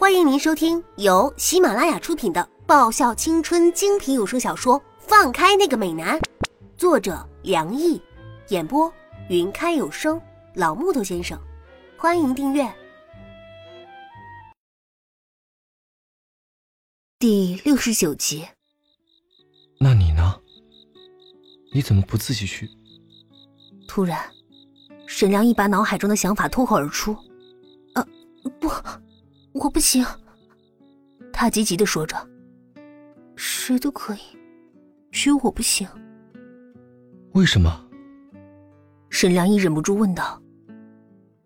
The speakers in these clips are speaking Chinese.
欢迎您收听由喜马拉雅出品的爆笑青春精品有声小说《放开那个美男》，作者梁毅，演播云开有声老木头先生。欢迎订阅第六十九集。那你呢？你怎么不自己去？突然，沈良一把脑海中的想法脱口而出：“呃，不。”我不行，他急急的说着：“谁都可以，只有我不行。”为什么？沈良毅忍不住问道。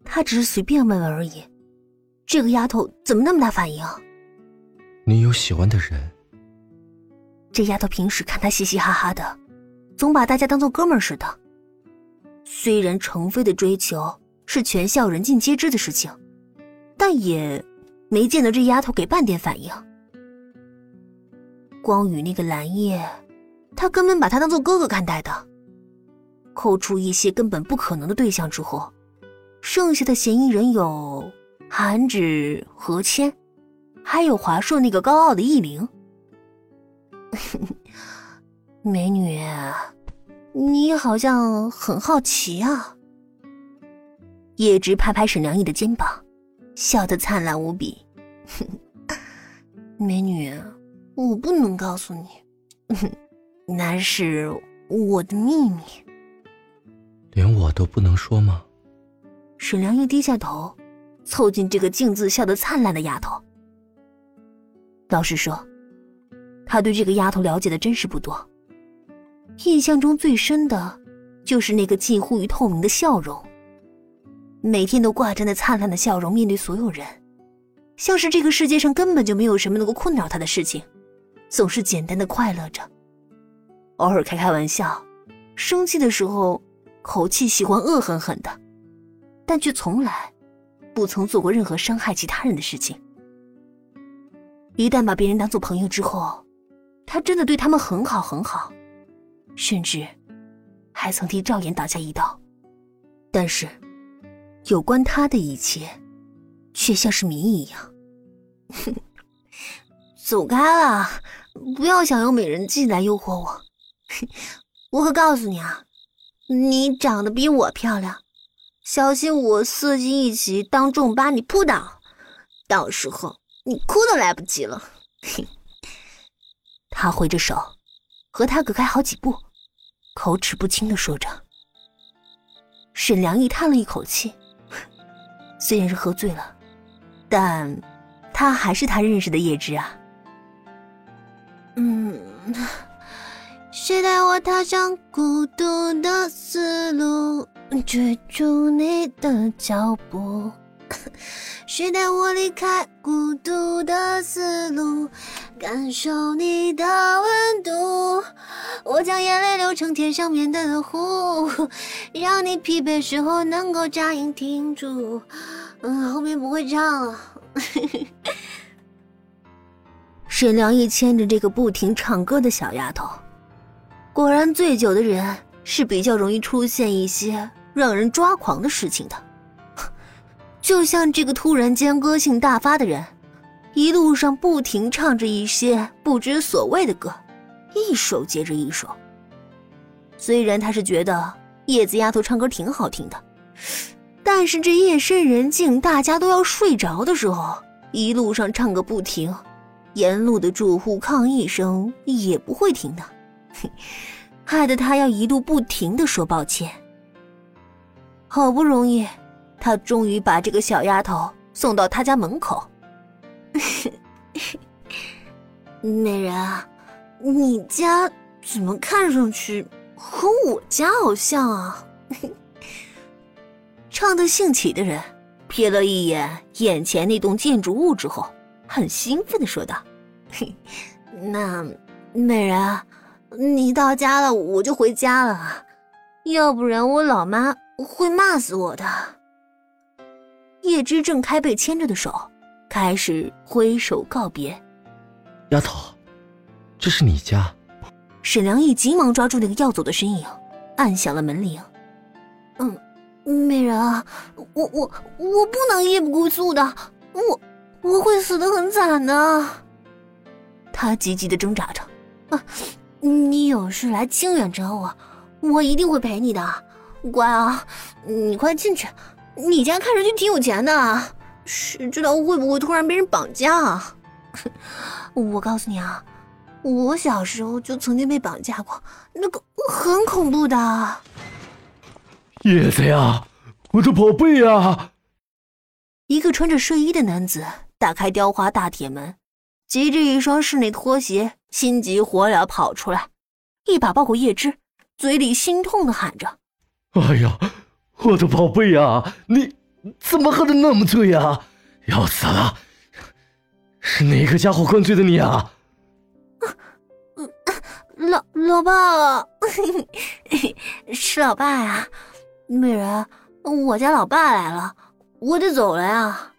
他只是随便问问而已，这个丫头怎么那么大反应？你有喜欢的人？这丫头平时看他嘻嘻哈哈的，总把大家当做哥们儿似的。虽然程飞的追求是全校人尽皆知的事情，但也……没见到这丫头给半点反应。光宇那个蓝叶，他根本把他当做哥哥看待的。扣除一些根本不可能的对象之后，剩下的嫌疑人有韩芷、何谦，还有华硕那个高傲的易灵。美女，你好像很好奇啊。叶芝拍拍沈良毅的肩膀。笑得灿烂无比，美女，我不能告诉你，那是我的秘密。连我都不能说吗？沈良一低下头，凑近这个镜子笑得灿烂的丫头。老实说，他对这个丫头了解的真是不多，印象中最深的，就是那个近乎于透明的笑容。每天都挂着那灿烂的笑容面对所有人，像是这个世界上根本就没有什么能够困扰他的事情，总是简单的快乐着。偶尔开开玩笑，生气的时候口气喜欢恶狠狠的，但却从来不曾做过任何伤害其他人的事情。一旦把别人当做朋友之后，他真的对他们很好很好，甚至还曾替赵岩打下一刀。但是。有关他的一切，却像是谜一样。走开了，不要想用美人计来诱惑我。我可告诉你啊，你长得比我漂亮，小心我色精一起，当众把你扑倒，到时候你哭都来不及了。他挥着手，和他隔开好几步，口齿不清的说着。沈良义叹了一口气。虽然是喝醉了，但他还是他认识的叶芝啊。嗯，谁带我踏上孤独的丝路，追逐你的脚步？谁带我离开孤独的丝路，感受你的温度？我将眼泪流成天上面的湖，让你疲惫时候能够扎营停住。嗯，后面不会唱了。沈良义牵着这个不停唱歌的小丫头，果然醉酒的人是比较容易出现一些让人抓狂的事情的。就像这个突然间歌性大发的人，一路上不停唱着一些不知所谓的歌，一首接着一首。虽然他是觉得叶子丫头唱歌挺好听的，但是这夜深人静，大家都要睡着的时候，一路上唱个不停，沿路的住户抗议声也不会停的，害得他要一路不停的说抱歉。好不容易。他终于把这个小丫头送到他家门口。美人啊，你家怎么看上去和我家好像啊？唱得兴起的人瞥了一眼眼前那栋建筑物之后，很兴奋的说道：“那美人啊，你到家了我就回家了，要不然我老妈会骂死我的。”叶芝正开被牵着的手，开始挥手告别。丫头，这是你家。沈良义急忙抓住那个要走的身影，按响了门铃。嗯，美人啊，我我我不能夜不归宿的，我我会死得很惨的。他急急的挣扎着，啊，你有事来清远找我，我一定会陪你的，乖啊，你快进去。你家看上去挺有钱的，谁知道会不会突然被人绑架？啊？我告诉你啊，我小时候就曾经被绑架过，那个很恐怖的。叶子呀，我的宝贝呀！一个穿着睡衣的男子打开雕花大铁门，急着一双室内拖鞋，心急火燎跑出来，一把抱过叶芝，嘴里心痛的喊着：“哎呀，我的宝贝呀，你怎么喝的那么醉呀？要死了！是哪个家伙灌醉的你啊？”“老老爸，是老爸呀，美人，我家老爸来了。”我得走了呀。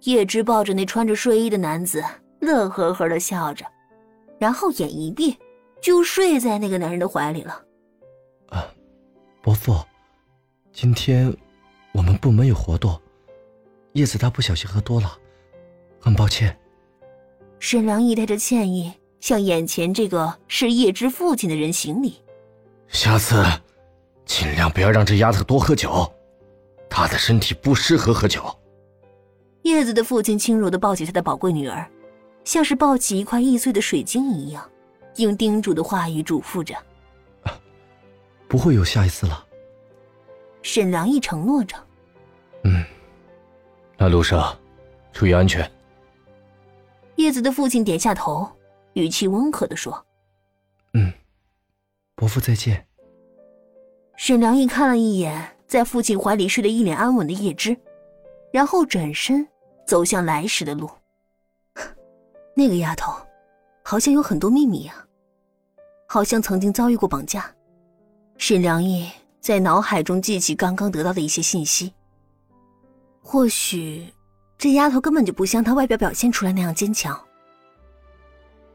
叶芝抱着那穿着睡衣的男子，乐呵呵的笑着，然后眼一闭，就睡在那个男人的怀里了。啊，伯父，今天我们部门有活动，叶子她不小心喝多了，很抱歉。沈良义带着歉意向眼前这个是叶芝父亲的人行礼。下次尽量不要让这丫头多喝酒。她的身体不适合喝酒。叶子的父亲轻柔的抱起他的宝贵女儿，像是抱起一块易碎的水晶一样，用叮嘱的话语嘱咐着：“不会有下一次了。”沈良义承诺着：“嗯，那路上注意安全。”叶子的父亲点下头，语气温和的说：“嗯，伯父再见。”沈良义看了一眼。在父亲怀里睡得一脸安稳的叶芝，然后转身走向来时的路。那个丫头，好像有很多秘密呀，好像曾经遭遇过绑架。沈良义在脑海中记起刚刚得到的一些信息。或许，这丫头根本就不像她外表表现出来那样坚强。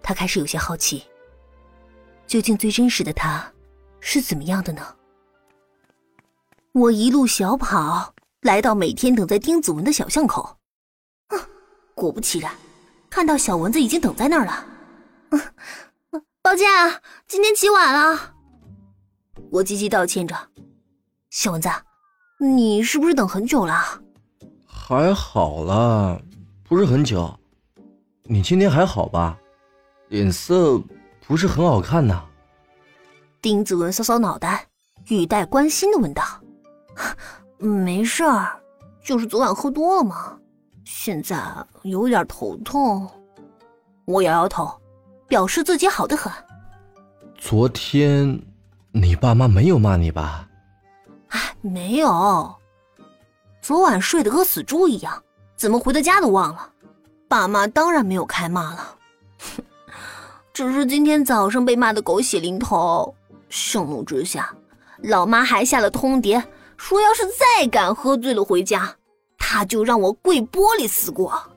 他开始有些好奇，究竟最真实的她是怎么样的呢？我一路小跑，来到每天等在丁子文的小巷口。嗯，果不其然，看到小蚊子已经等在那儿了。嗯，抱歉啊，今天起晚了。我积极道歉着。小蚊子，你是不是等很久了？还好啦，不是很久。你今天还好吧？脸色不是很好看呐。丁子文搔搔脑袋，语带关心的问道。没事儿，就是昨晚喝多了嘛，现在有点头痛。我摇摇头，表示自己好的很。昨天，你爸妈没有骂你吧？哎，没有。昨晚睡得和死猪一样，怎么回到家都忘了。爸妈当然没有开骂了，只是今天早上被骂的狗血淋头，盛怒之下，老妈还下了通牒。说要是再敢喝醉了回家，他就让我跪玻璃死过。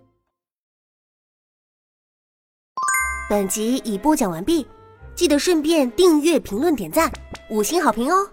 本集已播讲完毕，记得顺便订阅、评论、点赞、五星好评哦！